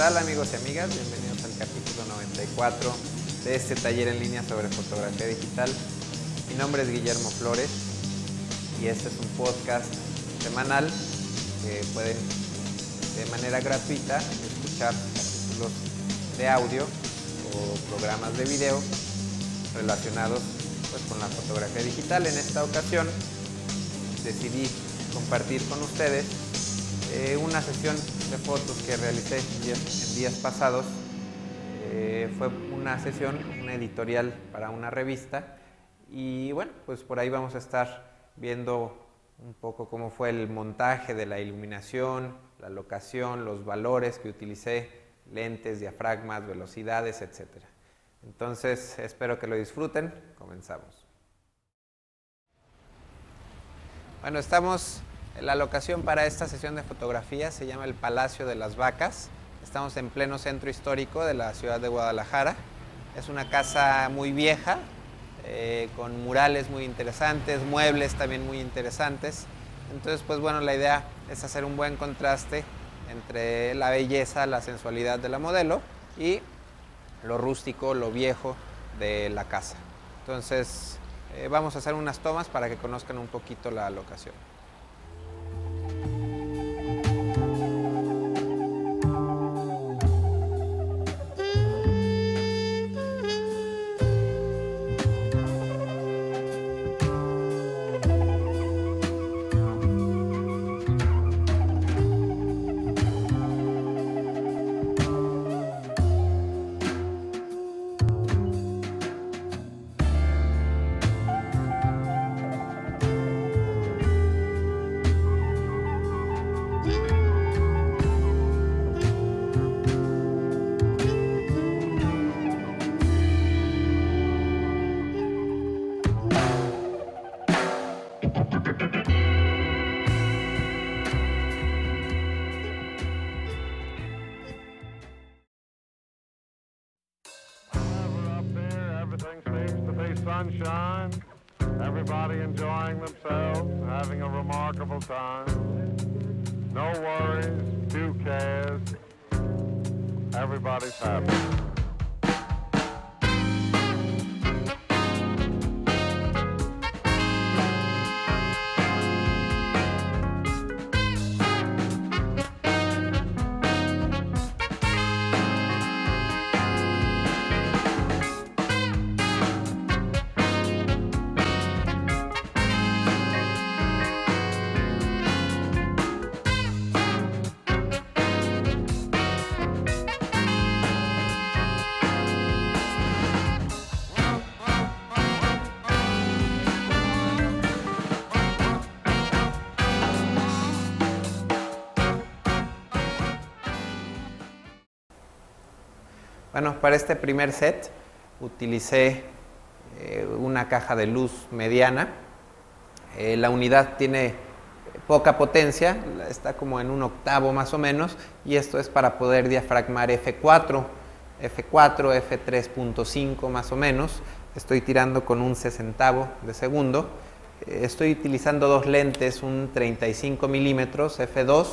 ¿Qué tal amigos y amigas? Bienvenidos al capítulo 94 de este taller en línea sobre fotografía digital. Mi nombre es Guillermo Flores y este es un podcast semanal que pueden de manera gratuita escuchar capítulos de audio o programas de video relacionados pues, con la fotografía digital. En esta ocasión decidí compartir con ustedes eh, una sesión de fotos que realicé en días, pasados. Eh, fue una sesión, una editorial para una revista y bueno, pues por ahí vamos a estar viendo un poco cómo fue el montaje de la iluminación, la locación, los valores que utilicé, lentes, diafragmas, velocidades, etc. Entonces espero que lo disfruten. Comenzamos. Bueno, estamos la locación para esta sesión de fotografía se llama el Palacio de las Vacas. Estamos en pleno centro histórico de la ciudad de Guadalajara. Es una casa muy vieja, eh, con murales muy interesantes, muebles también muy interesantes. Entonces, pues bueno, la idea es hacer un buen contraste entre la belleza, la sensualidad de la modelo y lo rústico, lo viejo de la casa. Entonces, eh, vamos a hacer unas tomas para que conozcan un poquito la locación. Sunshine. Everybody enjoying themselves, having a remarkable time. No worries, two cares. Everybody's happy. Bueno, para este primer set utilicé eh, una caja de luz mediana. Eh, la unidad tiene poca potencia, está como en un octavo más o menos, y esto es para poder diafragmar F4, F4, F3.5 más o menos. Estoy tirando con un sesentavo de segundo. Eh, estoy utilizando dos lentes, un 35 milímetros F2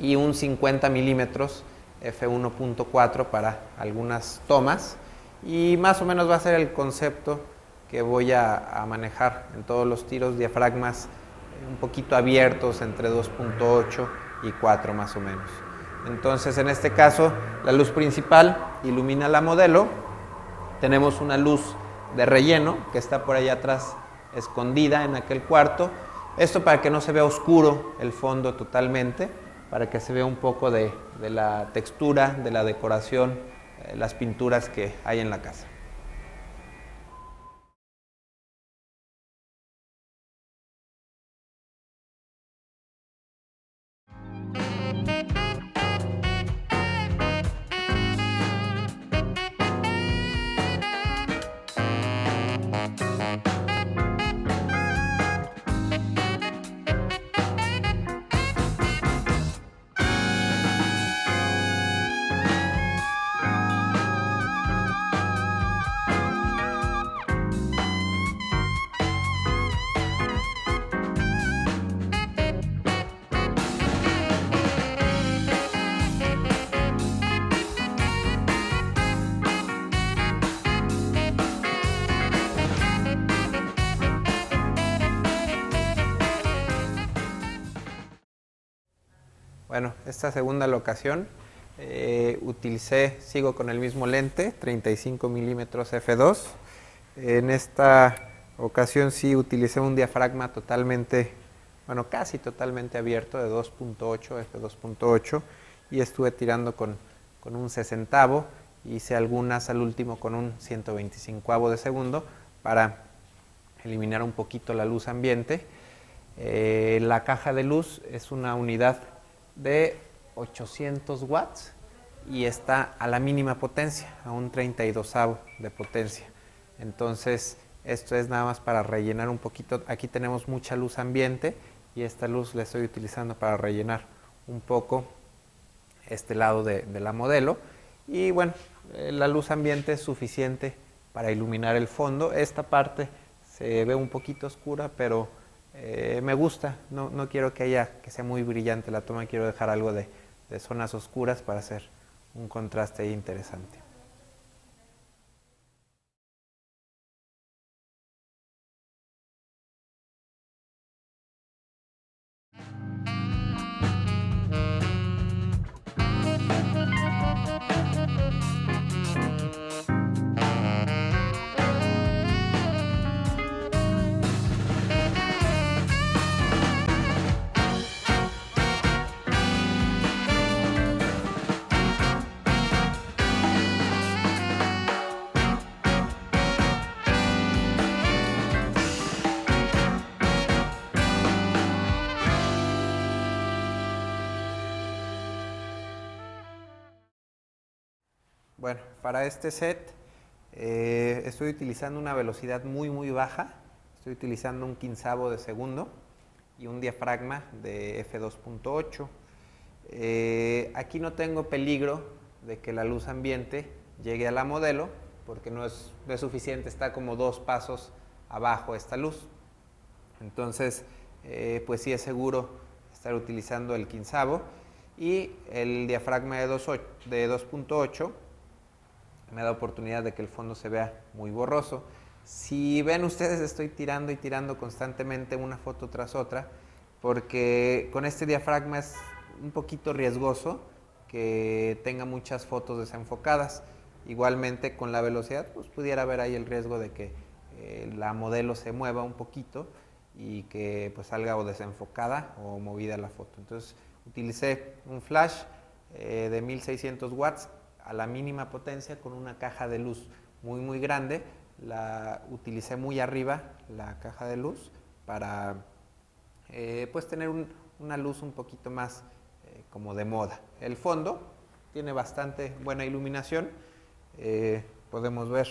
y un 50 milímetros F1.4 para algunas tomas. Y más o menos va a ser el concepto que voy a, manejar en todos los tiros diafragmas un poquito abiertos entre 2.8 y 4 más o menos. Entonces en este caso la luz principal ilumina la modelo, tenemos una luz de relleno que está por allá atrás escondida en aquel cuarto, esto para que no se vea oscuro el fondo totalmente para que se vea un poco de, la textura, de la decoración, eh, las pinturas que hay en la casa. Bueno, esta segunda locación eh, utilicé, sigo con el mismo lente, 35 milímetros f2. En esta ocasión sí utilicé un diafragma totalmente, bueno, casi totalmente abierto de 2.8, f2.8 y estuve tirando con, con un sesentavo. Hice algunas al último con un 125 de segundo para eliminar un poquito la luz ambiente. Eh, la caja de luz es una unidad de 800 watts y está a la mínima potencia, a un 32 de potencia. Entonces, esto es nada más para rellenar un poquito. Aquí tenemos mucha luz ambiente y esta luz la estoy utilizando para rellenar un poco este lado de, la modelo. Y bueno, eh, la luz ambiente es suficiente para iluminar el fondo. Esta parte se ve un poquito oscura, pero eh, me gusta. No, no, quiero que haya que sea muy brillante la toma, quiero dejar algo de, de zonas oscuras para hacer un contraste interesante. Bueno, para este set eh, estoy utilizando una velocidad muy muy baja, estoy utilizando un quinzavo de segundo y un diafragma de f2.8. Eh, aquí no tengo peligro de que la luz ambiente llegue a la modelo porque no es, suficiente, está como dos pasos abajo esta luz. Entonces, eh, pues sí es seguro estar utilizando el quinzavo y el diafragma de 2.8 me da oportunidad de que el fondo se vea muy borroso. Si ven ustedes, estoy tirando y tirando constantemente una foto tras otra, porque con este diafragma es un poquito riesgoso que tenga muchas fotos desenfocadas. Igualmente con la velocidad, pues pudiera haber ahí el riesgo de que eh, la modelo se mueva un poquito y que pues salga o desenfocada o movida la foto. Entonces utilicé un flash eh, de 1600 watts a la mínima potencia con una caja de luz muy muy grande. La utilicé muy arriba la caja de luz para eh, pues tener una luz un poquito más eh, como de moda. El fondo tiene bastante buena iluminación. Eh, podemos ver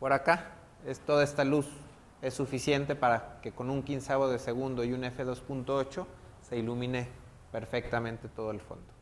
por acá, es toda esta luz es suficiente para que con un quinceavo de segundo y un f2.8 se ilumine perfectamente todo el fondo.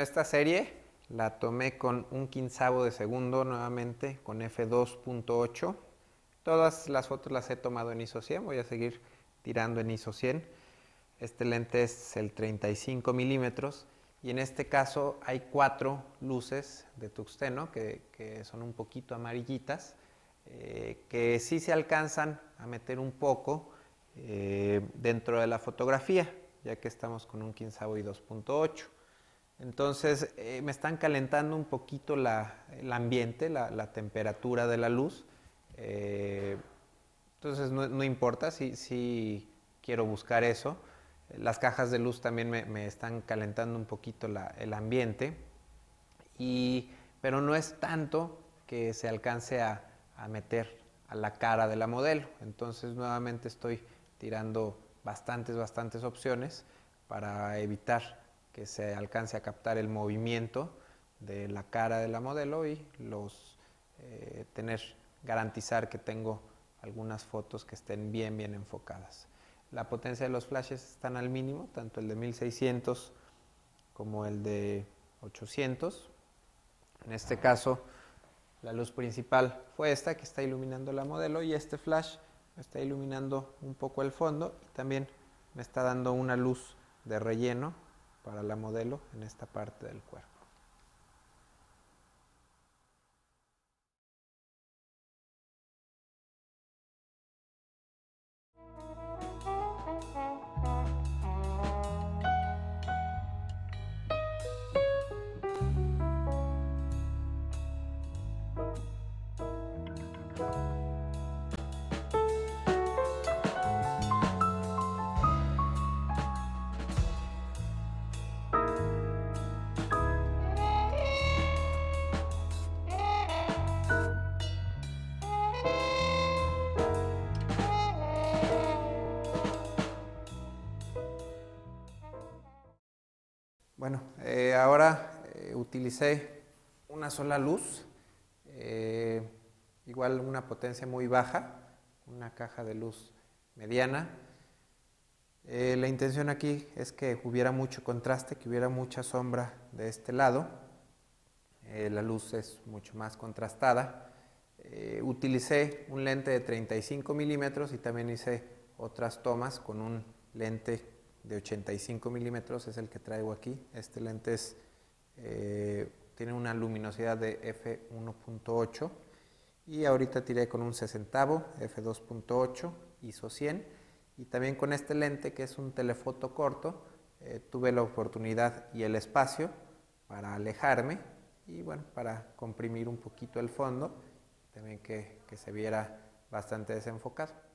Esta serie la tomé con un quinzavo de segundo nuevamente con f2.8. Todas las fotos las he tomado en ISO 100, voy a seguir tirando en ISO 100. Este lente es el 35 milímetros y en este caso hay cuatro luces de tuxteno que, son un poquito amarillitas, eh, que sí se alcanzan a meter un poco eh, dentro de la fotografía, ya que estamos con un quinzavo y 2.8. Entonces eh, me están calentando un poquito el ambiente, la, temperatura de la luz. Eh, entonces no, importa si, quiero buscar eso. Las cajas de luz también me, están calentando un poquito el ambiente. pero no es tanto que se alcance a, a, meter a la cara de la modelo. Entonces nuevamente estoy tirando bastantes, bastantes opciones para evitar que se alcance a captar el movimiento de la cara de la modelo y los eh, tener, garantizar que tengo algunas fotos que estén bien, bien enfocadas. La potencia de los flashes están al mínimo, tanto el de 1600 como el de 800. En este caso, la luz principal fue esta que está iluminando la modelo y este flash está iluminando un poco el fondo y también me está dando una luz de relleno para la modelo en esta parte del cuerpo. Utilicé una sola luz, eh, igual una potencia muy baja, una caja de luz mediana. la intención aquí es que hubiera mucho contraste, que hubiera mucha sombra de este lado. la luz es mucho más contrastada. utilicé un lente de 35 milímetros y también hice otras tomas con un lente de 85 milímetros es el que traigo aquí. Este lente eh, tiene una luminosidad de f1.8 y ahorita tiré con un 60 f2.8 ISO 100 y también con este lente que es un telefoto corto eh, tuve la oportunidad y el espacio para alejarme y bueno para comprimir un poquito el fondo también que se viera bastante desenfocado.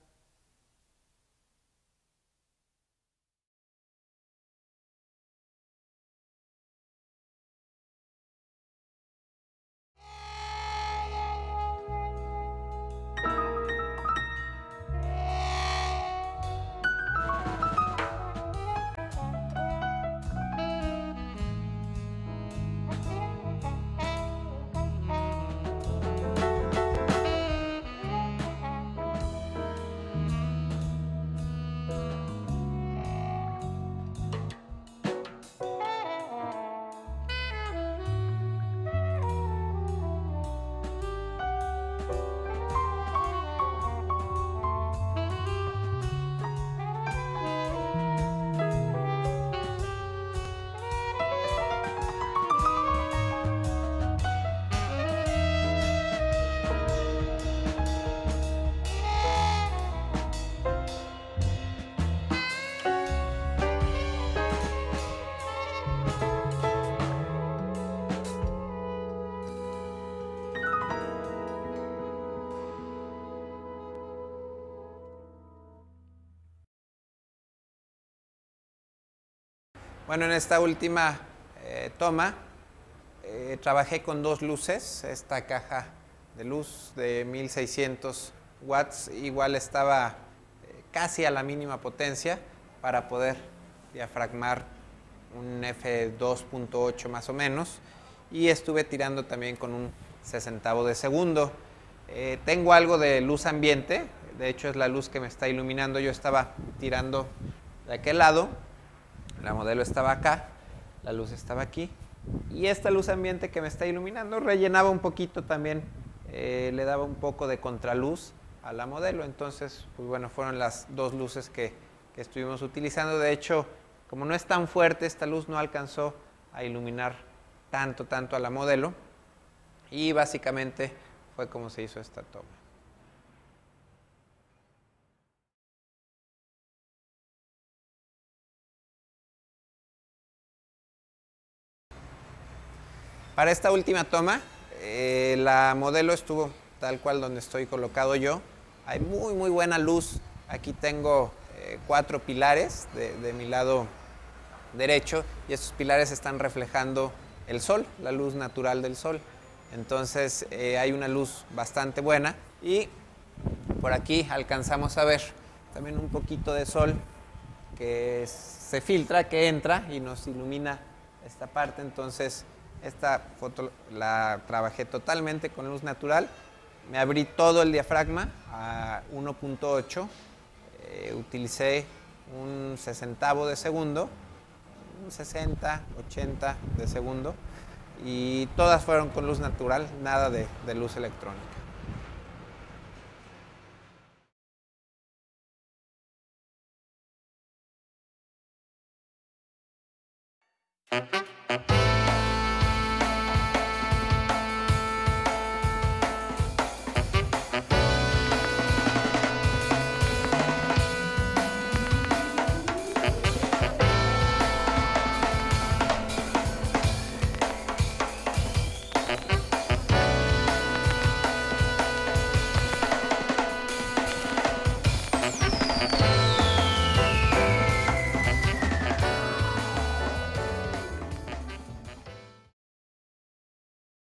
Bueno, en esta última eh, toma eh, trabajé con dos luces. Esta caja de luz de 1600 watts igual estaba eh, casi a la mínima potencia para poder diafragmar un F2.8 más o menos y estuve tirando también con un sesentavo de segundo. tengo algo de luz ambiente, de hecho es la luz que me está iluminando. Yo estaba tirando de aquel lado la modelo estaba acá, la luz estaba aquí y esta luz ambiente que me está iluminando rellenaba un poquito también, eh, le daba un poco de contraluz a la modelo. Entonces, pues bueno, fueron las dos luces que, que estuvimos utilizando. De hecho, como no es tan fuerte, esta luz no alcanzó a iluminar tanto, tanto a la modelo. Y básicamente fue como se hizo esta toma. Para esta última toma, eh, la modelo estuvo tal cual donde estoy colocado yo. Hay muy, muy buena luz. Aquí tengo eh, cuatro pilares de, mi lado derecho y estos pilares están reflejando el sol, la luz natural del sol. Entonces eh, hay una luz bastante buena y por aquí alcanzamos a ver también un poquito de sol que se filtra, que entra y nos ilumina esta parte. Entonces, esta foto la trabajé totalmente con luz natural. Me abrí todo el diafragma a 1.8. Eh, utilicé un sesentavo de segundo, un 60, 80 de segundo. Y todas fueron con luz natural, nada de, de luz electrónica.